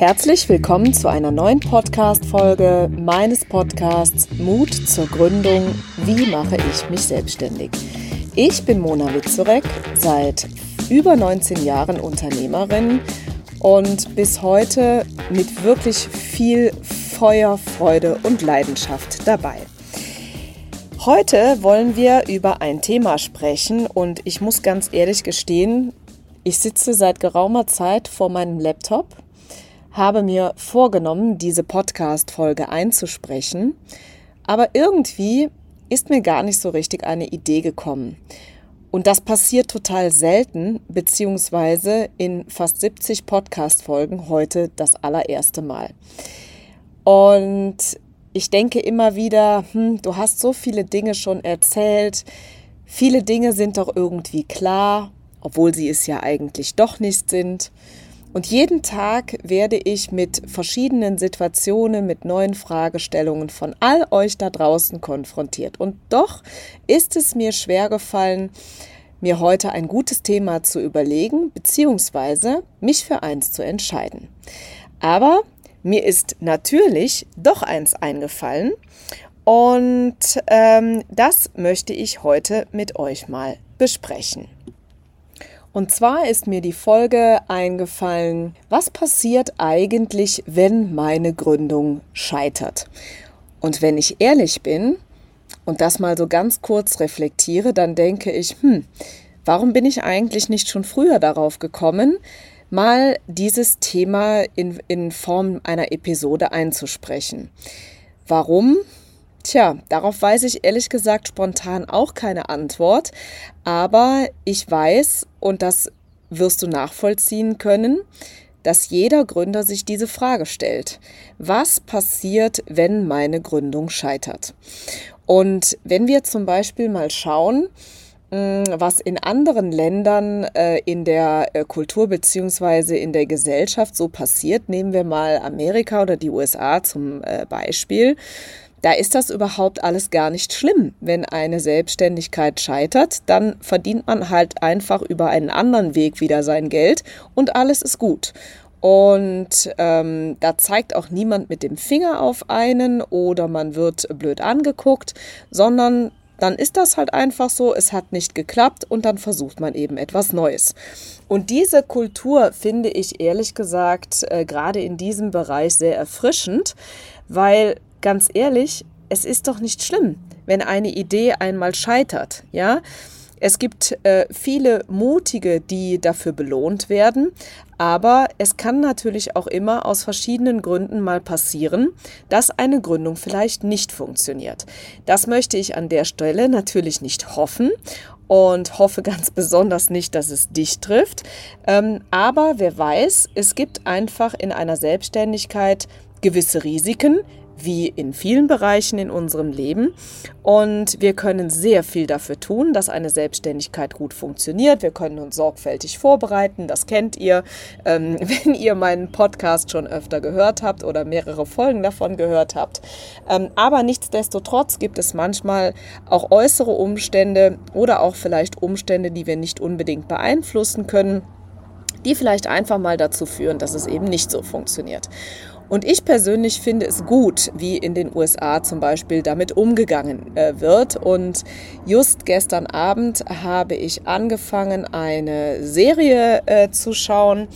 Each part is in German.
Herzlich willkommen zu einer neuen Podcast-Folge meines Podcasts Mut zur Gründung. Wie mache ich mich selbstständig? Ich bin Mona Witzurek, seit über 19 Jahren Unternehmerin und bis heute mit wirklich viel Feuer, Freude und Leidenschaft dabei. Heute wollen wir über ein Thema sprechen und ich muss ganz ehrlich gestehen, ich sitze seit geraumer Zeit vor meinem Laptop habe mir vorgenommen, diese Podcast-Folge einzusprechen, aber irgendwie ist mir gar nicht so richtig eine Idee gekommen. Und das passiert total selten, beziehungsweise in fast 70 Podcast-Folgen heute das allererste Mal. Und ich denke immer wieder, hm, du hast so viele Dinge schon erzählt, viele Dinge sind doch irgendwie klar, obwohl sie es ja eigentlich doch nicht sind. Und jeden Tag werde ich mit verschiedenen Situationen, mit neuen Fragestellungen von all euch da draußen konfrontiert. Und doch ist es mir schwer gefallen, mir heute ein gutes Thema zu überlegen, beziehungsweise mich für eins zu entscheiden. Aber mir ist natürlich doch eins eingefallen und ähm, das möchte ich heute mit euch mal besprechen. Und zwar ist mir die Folge eingefallen, was passiert eigentlich, wenn meine Gründung scheitert? Und wenn ich ehrlich bin und das mal so ganz kurz reflektiere, dann denke ich, hm, warum bin ich eigentlich nicht schon früher darauf gekommen, mal dieses Thema in, in Form einer Episode einzusprechen? Warum? Tja, darauf weiß ich ehrlich gesagt spontan auch keine Antwort, aber ich weiß, und das wirst du nachvollziehen können, dass jeder Gründer sich diese Frage stellt. Was passiert, wenn meine Gründung scheitert? Und wenn wir zum Beispiel mal schauen, hm, was in anderen Ländern äh, in der äh, Kultur beziehungsweise in der Gesellschaft so passiert, nehmen wir mal Amerika oder die USA zum äh, Beispiel, da ist das überhaupt alles gar nicht schlimm. Wenn eine Selbstständigkeit scheitert, dann verdient man halt einfach über einen anderen Weg wieder sein Geld und alles ist gut. Und ähm, da zeigt auch niemand mit dem Finger auf einen oder man wird blöd angeguckt, sondern dann ist das halt einfach so, es hat nicht geklappt und dann versucht man eben etwas Neues. Und diese Kultur finde ich ehrlich gesagt äh, gerade in diesem Bereich sehr erfrischend, weil ganz ehrlich, es ist doch nicht schlimm, wenn eine Idee einmal scheitert, ja? Es gibt äh, viele Mutige, die dafür belohnt werden, aber es kann natürlich auch immer aus verschiedenen Gründen mal passieren, dass eine Gründung vielleicht nicht funktioniert. Das möchte ich an der Stelle natürlich nicht hoffen und hoffe ganz besonders nicht, dass es dich trifft. Ähm, aber wer weiß, es gibt einfach in einer Selbstständigkeit gewisse Risiken, wie in vielen Bereichen in unserem Leben. Und wir können sehr viel dafür tun, dass eine Selbstständigkeit gut funktioniert. Wir können uns sorgfältig vorbereiten. Das kennt ihr, ähm, wenn ihr meinen Podcast schon öfter gehört habt oder mehrere Folgen davon gehört habt. Ähm, aber nichtsdestotrotz gibt es manchmal auch äußere Umstände oder auch vielleicht Umstände, die wir nicht unbedingt beeinflussen können die vielleicht einfach mal dazu führen, dass es eben nicht so funktioniert. Und ich persönlich finde es gut, wie in den USA zum Beispiel damit umgegangen äh, wird. Und just gestern Abend habe ich angefangen, eine Serie äh, zu schauen.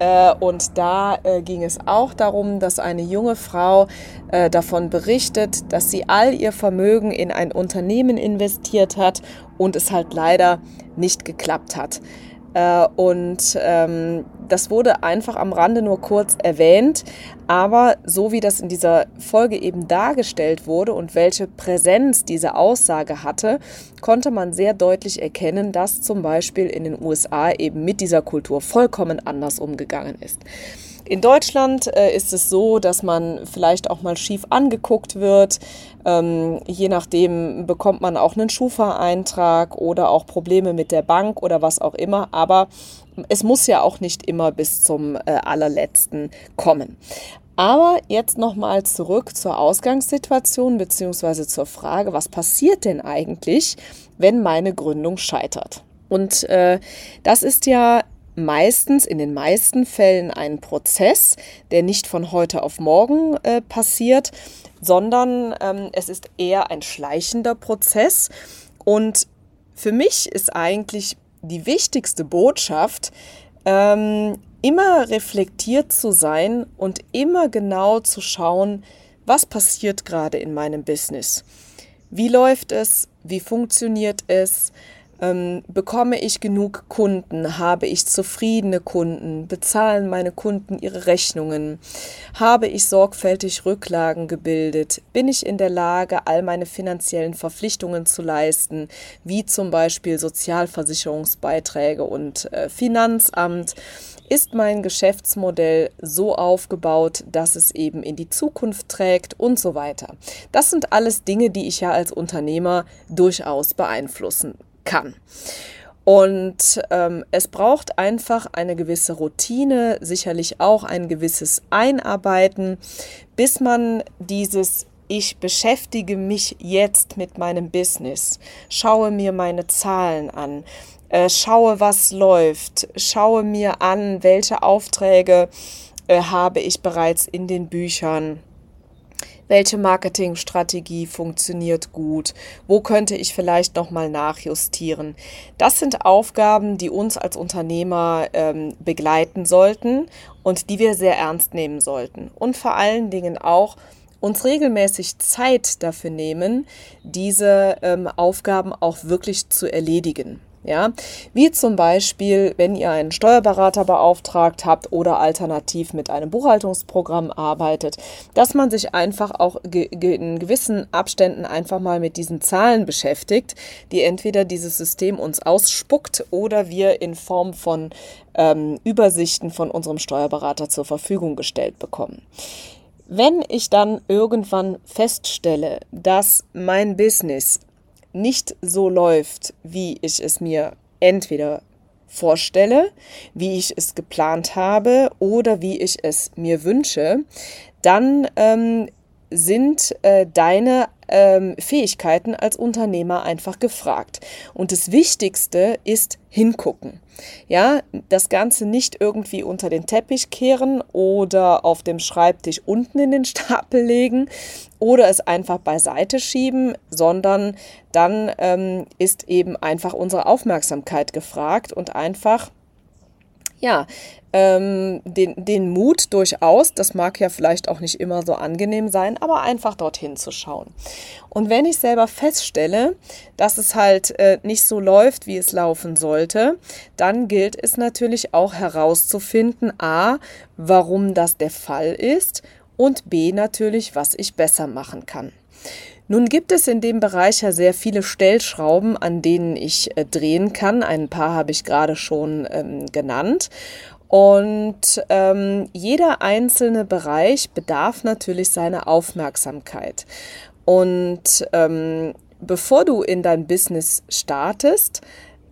Äh, und da äh, ging es auch darum, dass eine junge Frau davon berichtet, dass sie all ihr Vermögen in ein Unternehmen investiert hat und es halt leider nicht geklappt hat. Äh, und ähm, das wurde einfach am Rande nur kurz erwähnt. Aber so wie das in dieser Folge eben dargestellt wurde und welche Präsenz diese Aussage hatte, konnte man sehr deutlich erkennen, dass zum Beispiel in den USA eben mit dieser Kultur vollkommen anders umgegangen ist. In Deutschland äh, ist es so, dass man vielleicht auch mal schief angeguckt wird. Ähm, je nachdem bekommt man auch einen Schufa-Eintrag oder auch Probleme mit der Bank oder was auch immer. Aber es muss ja auch nicht immer bis zum äh, allerletzten kommen. Aber jetzt nochmal zurück zur Ausgangssituation beziehungsweise zur Frage, was passiert denn eigentlich, wenn meine Gründung scheitert? Und äh, das ist ja meistens, in den meisten Fällen ein Prozess, der nicht von heute auf morgen äh, passiert, sondern ähm, es ist eher ein schleichender Prozess. Und für mich ist eigentlich die wichtigste Botschaft, ähm, immer reflektiert zu sein und immer genau zu schauen, was passiert gerade in meinem Business. Wie läuft es? Wie funktioniert es? Ähm, bekomme ich genug Kunden? Habe ich zufriedene Kunden? Bezahlen meine Kunden ihre Rechnungen? Habe ich sorgfältig Rücklagen gebildet? Bin ich in der Lage, all meine finanziellen Verpflichtungen zu leisten, wie zum Beispiel Sozialversicherungsbeiträge und äh, Finanzamt? Ist mein Geschäftsmodell so aufgebaut, dass es eben in die Zukunft trägt und so weiter? Das sind alles Dinge, die ich ja als Unternehmer durchaus beeinflussen kann. Und ähm, es braucht einfach eine gewisse Routine, sicherlich auch ein gewisses Einarbeiten, bis man dieses ich beschäftige mich jetzt mit meinem Business, schaue mir meine Zahlen an, äh, schaue, was läuft, schaue mir an, welche Aufträge äh, habe ich bereits in den Büchern welche Marketingstrategie funktioniert gut, wo könnte ich vielleicht nochmal nachjustieren. Das sind Aufgaben, die uns als Unternehmer ähm, begleiten sollten und die wir sehr ernst nehmen sollten. Und vor allen Dingen auch uns regelmäßig Zeit dafür nehmen, diese ähm, Aufgaben auch wirklich zu erledigen. Ja, wie zum Beispiel, wenn ihr einen Steuerberater beauftragt habt oder alternativ mit einem Buchhaltungsprogramm arbeitet, dass man sich einfach auch in gewissen Abständen einfach mal mit diesen Zahlen beschäftigt, die entweder dieses System uns ausspuckt oder wir in Form von ähm, Übersichten von unserem Steuerberater zur Verfügung gestellt bekommen. Wenn ich dann irgendwann feststelle, dass mein Business nicht so läuft, wie ich es mir entweder vorstelle, wie ich es geplant habe oder wie ich es mir wünsche, dann ähm, sind äh, deine ähm, Fähigkeiten als Unternehmer einfach gefragt. Und das Wichtigste ist hingucken. Ja, das Ganze nicht irgendwie unter den Teppich kehren oder auf dem Schreibtisch unten in den Stapel legen oder es einfach beiseite schieben, sondern dann ähm, ist eben einfach unsere Aufmerksamkeit gefragt und einfach ja, ähm, den, den Mut durchaus, das mag ja vielleicht auch nicht immer so angenehm sein, aber einfach dorthin zu schauen. Und wenn ich selber feststelle, dass es halt äh, nicht so läuft, wie es laufen sollte, dann gilt es natürlich auch herauszufinden, a, warum das der Fall ist und b, natürlich, was ich besser machen kann. Nun gibt es in dem Bereich ja sehr viele Stellschrauben, an denen ich äh, drehen kann. Ein paar habe ich gerade schon ähm, genannt. Und ähm, jeder einzelne Bereich bedarf natürlich seiner Aufmerksamkeit. Und ähm, bevor du in dein Business startest,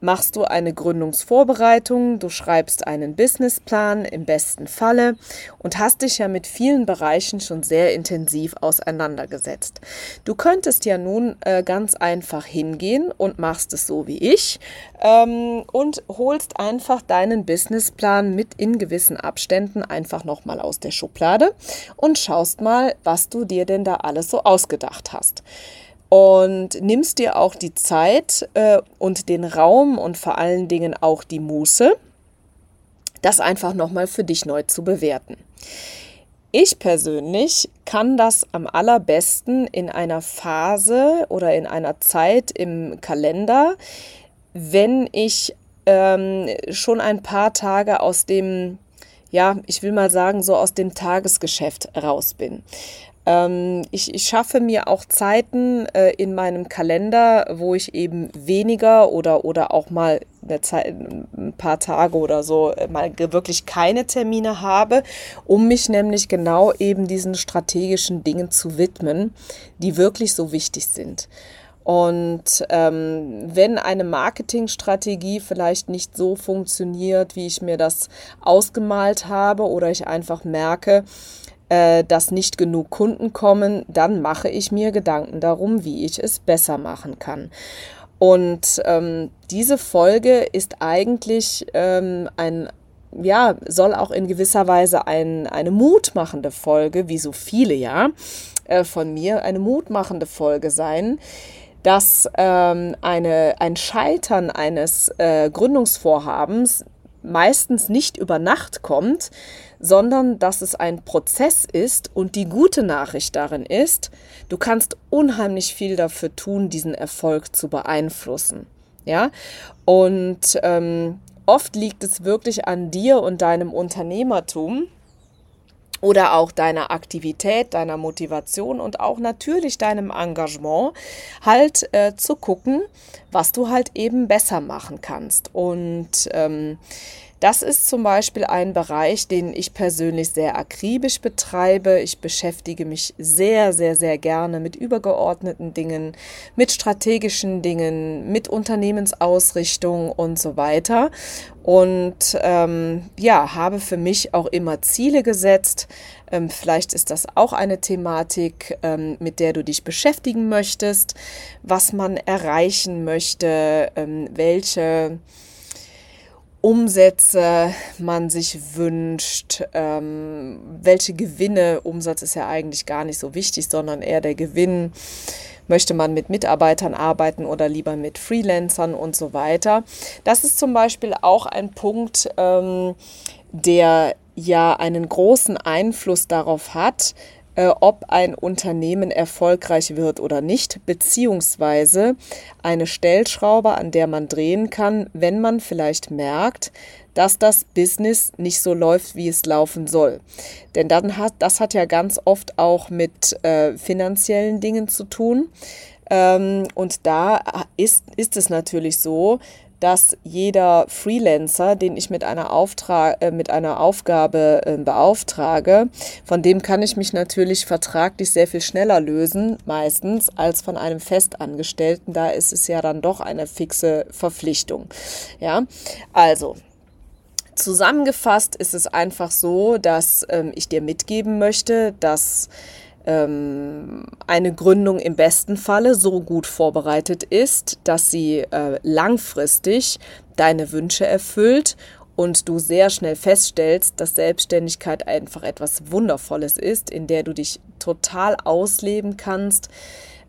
machst du eine Gründungsvorbereitung, du schreibst einen Businessplan im besten Falle und hast dich ja mit vielen Bereichen schon sehr intensiv auseinandergesetzt. Du könntest ja nun äh, ganz einfach hingehen und machst es so wie ich ähm, und holst einfach deinen Businessplan mit in gewissen Abständen einfach nochmal aus der Schublade und schaust mal, was du dir denn da alles so ausgedacht hast und nimmst dir auch die Zeit äh, und den Raum und vor allen Dingen auch die Muße, das einfach nochmal für dich neu zu bewerten. Ich persönlich kann das am allerbesten in einer Phase oder in einer Zeit im Kalender, wenn ich ähm, schon ein paar Tage aus dem, ja, ich will mal sagen, so aus dem Tagesgeschäft raus bin. Ähm, ich, ich schaffe mir auch Zeiten äh, in meinem Kalender, wo ich eben weniger oder, oder auch mal eine Zeit, ein paar Tage oder so äh, mal wirklich keine Termine habe, um mich nämlich genau eben diesen strategischen Dingen zu widmen, die wirklich so wichtig sind. Und ähm, wenn eine Marketingstrategie vielleicht nicht so funktioniert, wie ich mir das ausgemalt habe, oder ich einfach merke, äh, dass nicht genug Kunden kommen, dann mache ich mir Gedanken darum, wie ich es besser machen kann. Und ähm, diese Folge ist eigentlich ähm, ein, ja, soll auch in gewisser Weise ein, eine mutmachende Folge, wie so viele ja, äh, von mir, eine mutmachende Folge sein, dass ähm, eine, ein Scheitern eines äh, Gründungsvorhabens meistens nicht über Nacht kommt, sondern dass es ein Prozess ist und die gute Nachricht darin ist, du kannst unheimlich viel dafür tun, diesen Erfolg zu beeinflussen. Ja, und ähm, oft liegt es wirklich an dir und deinem Unternehmertum, oder auch deiner Aktivität, deiner Motivation und auch natürlich deinem Engagement halt äh, zu gucken, was du halt eben besser machen kannst. Und ähm, das ist zum Beispiel ein Bereich, den ich persönlich sehr akribisch betreibe. Ich beschäftige mich sehr, sehr, sehr gerne mit übergeordneten Dingen, mit strategischen Dingen, mit Unternehmensausrichtung und so weiter. Und ähm, ja, habe für mich auch immer Ziele gesetzt. Ähm, vielleicht ist das auch eine Thematik, ähm, mit der du dich beschäftigen möchtest, was man erreichen möchte, ähm, welche Umsätze man sich wünscht, ähm, welche Gewinne, Umsatz ist ja eigentlich gar nicht so wichtig, sondern eher der Gewinn, möchte man mit Mitarbeitern arbeiten oder lieber mit Freelancern und so weiter. Das ist zum Beispiel auch ein Punkt, ähm, der ja einen großen Einfluss darauf hat, äh, ob ein Unternehmen erfolgreich wird oder nicht, beziehungsweise eine Stellschraube, an der man drehen kann, wenn man vielleicht merkt, dass das Business nicht so läuft, wie es laufen soll. Denn dann hat, das hat ja ganz oft auch mit äh, finanziellen Dingen zu tun. Ähm, und da ist, ist es natürlich so, dass jeder Freelancer, den ich mit einer, Auftrag, äh, mit einer Aufgabe äh, beauftrage, von dem kann ich mich natürlich vertraglich sehr viel schneller lösen, meistens, als von einem Festangestellten. Da ist es ja dann doch eine fixe Verpflichtung. Ja, also. Zusammengefasst ist es einfach so, dass ähm, ich dir mitgeben möchte, dass eine Gründung im besten Falle so gut vorbereitet ist, dass sie äh, langfristig deine Wünsche erfüllt und du sehr schnell feststellst, dass Selbstständigkeit einfach etwas Wundervolles ist, in der du dich total ausleben kannst,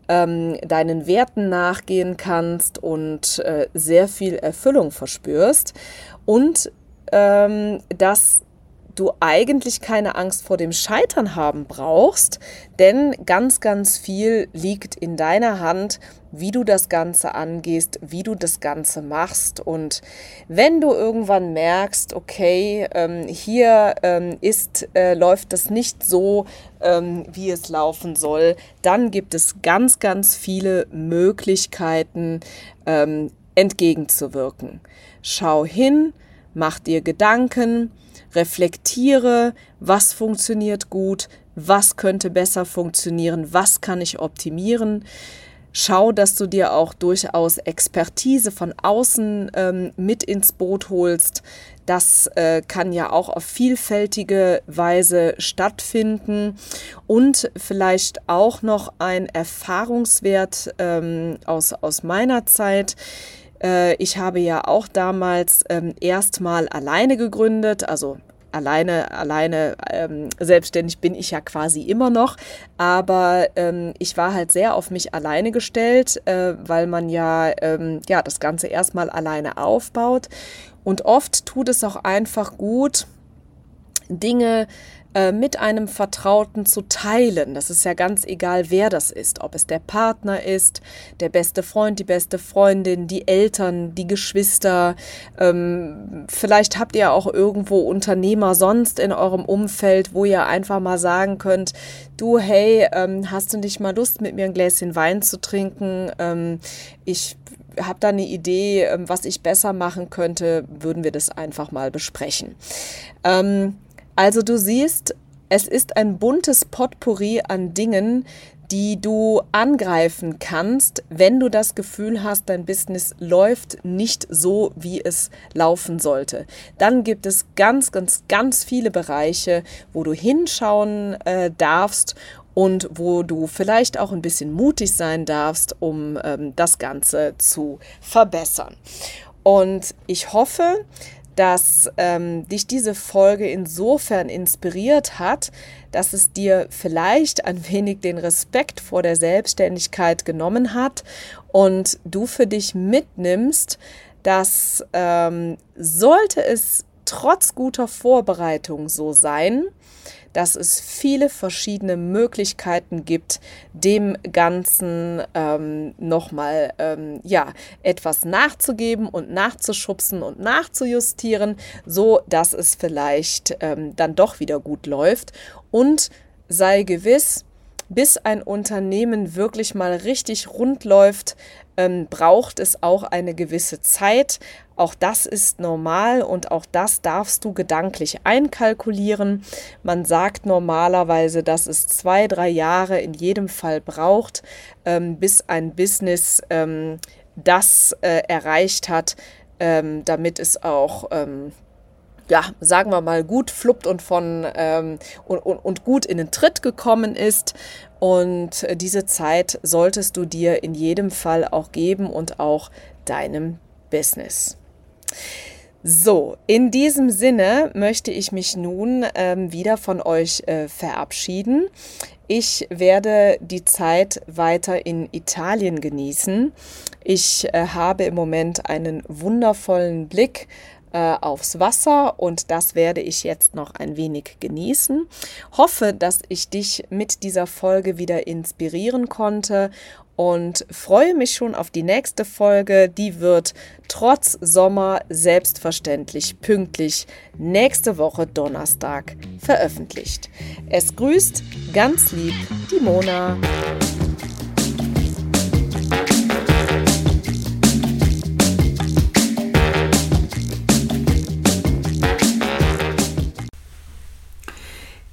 ähm, deinen Werten nachgehen kannst und äh, sehr viel Erfüllung verspürst. Und ähm, dass du eigentlich keine Angst vor dem Scheitern haben brauchst, denn ganz, ganz viel liegt in deiner Hand, wie du das Ganze angehst, wie du das Ganze machst. Und wenn du irgendwann merkst, okay, ähm, hier ähm, ist, äh, läuft das nicht so, ähm, wie es laufen soll, dann gibt es ganz, ganz viele Möglichkeiten, ähm, entgegenzuwirken. Schau hin, mach dir Gedanken, reflektiere, was funktioniert gut, was könnte besser funktionieren, was kann ich optimieren. Schau, dass du dir auch durchaus Expertise von außen ähm, mit ins Boot holst. Das äh, kann ja auch auf vielfältige Weise stattfinden. Und vielleicht auch noch ein Erfahrungswert ähm, aus, aus meiner Zeit. Äh, ich habe ja auch damals ähm, erstmal alleine gegründet, also alleine, alleine ähm, selbstständig bin ich ja quasi immer noch, aber ähm, ich war halt sehr auf mich alleine gestellt, äh, weil man ja, ähm, ja das Ganze erstmal alleine aufbaut. Und oft tut es auch einfach gut, Dinge äh, mit einem Vertrauten zu teilen. Das ist ja ganz egal, wer das ist. Ob es der Partner ist, der beste Freund, die beste Freundin, die Eltern, die Geschwister. Ähm, vielleicht habt ihr auch irgendwo Unternehmer sonst in eurem Umfeld, wo ihr einfach mal sagen könnt, du, hey, ähm, hast du nicht mal Lust, mit mir ein Gläschen Wein zu trinken? Ähm, ich habe da eine Idee, ähm, was ich besser machen könnte, würden wir das einfach mal besprechen. Ähm, also du siehst, es ist ein buntes Potpourri an Dingen, die du angreifen kannst, wenn du das Gefühl hast, dein Business läuft nicht so, wie es laufen sollte. Dann gibt es ganz, ganz, ganz viele Bereiche, wo du hinschauen äh, darfst und wo du vielleicht auch ein bisschen mutig sein darfst, um ähm, das Ganze zu verbessern. Und ich hoffe, dass ähm, dich diese Folge insofern inspiriert hat, dass es dir vielleicht ein wenig den Respekt vor der Selbstständigkeit genommen hat und du für dich mitnimmst, dass ähm, sollte es trotz guter Vorbereitung so sein, dass es viele verschiedene Möglichkeiten gibt, dem Ganzen ähm, nochmal ähm, ja, etwas nachzugeben und nachzuschubsen und nachzujustieren, so dass es vielleicht ähm, dann doch wieder gut läuft. Und sei gewiss, bis ein Unternehmen wirklich mal richtig rund läuft, ähm, braucht es auch eine gewisse Zeit. Auch das ist normal und auch das darfst du gedanklich einkalkulieren. Man sagt normalerweise, dass es zwei, drei Jahre in jedem Fall braucht, ähm, bis ein Business ähm, das äh, erreicht hat, ähm, damit es auch ähm, ja, sagen wir mal, gut fluppt und von ähm, und, und, und gut in den Tritt gekommen ist. Und diese Zeit solltest du dir in jedem Fall auch geben und auch deinem Business. So, in diesem Sinne möchte ich mich nun ähm, wieder von euch äh, verabschieden. Ich werde die Zeit weiter in Italien genießen. Ich äh, habe im Moment einen wundervollen Blick äh, aufs Wasser und das werde ich jetzt noch ein wenig genießen. Hoffe, dass ich dich mit dieser Folge wieder inspirieren konnte und freue mich schon auf die nächste Folge. Die wird trotz Sommer selbstverständlich pünktlich nächste Woche Donnerstag veröffentlicht. Es grüßt ganz lieb die Mona.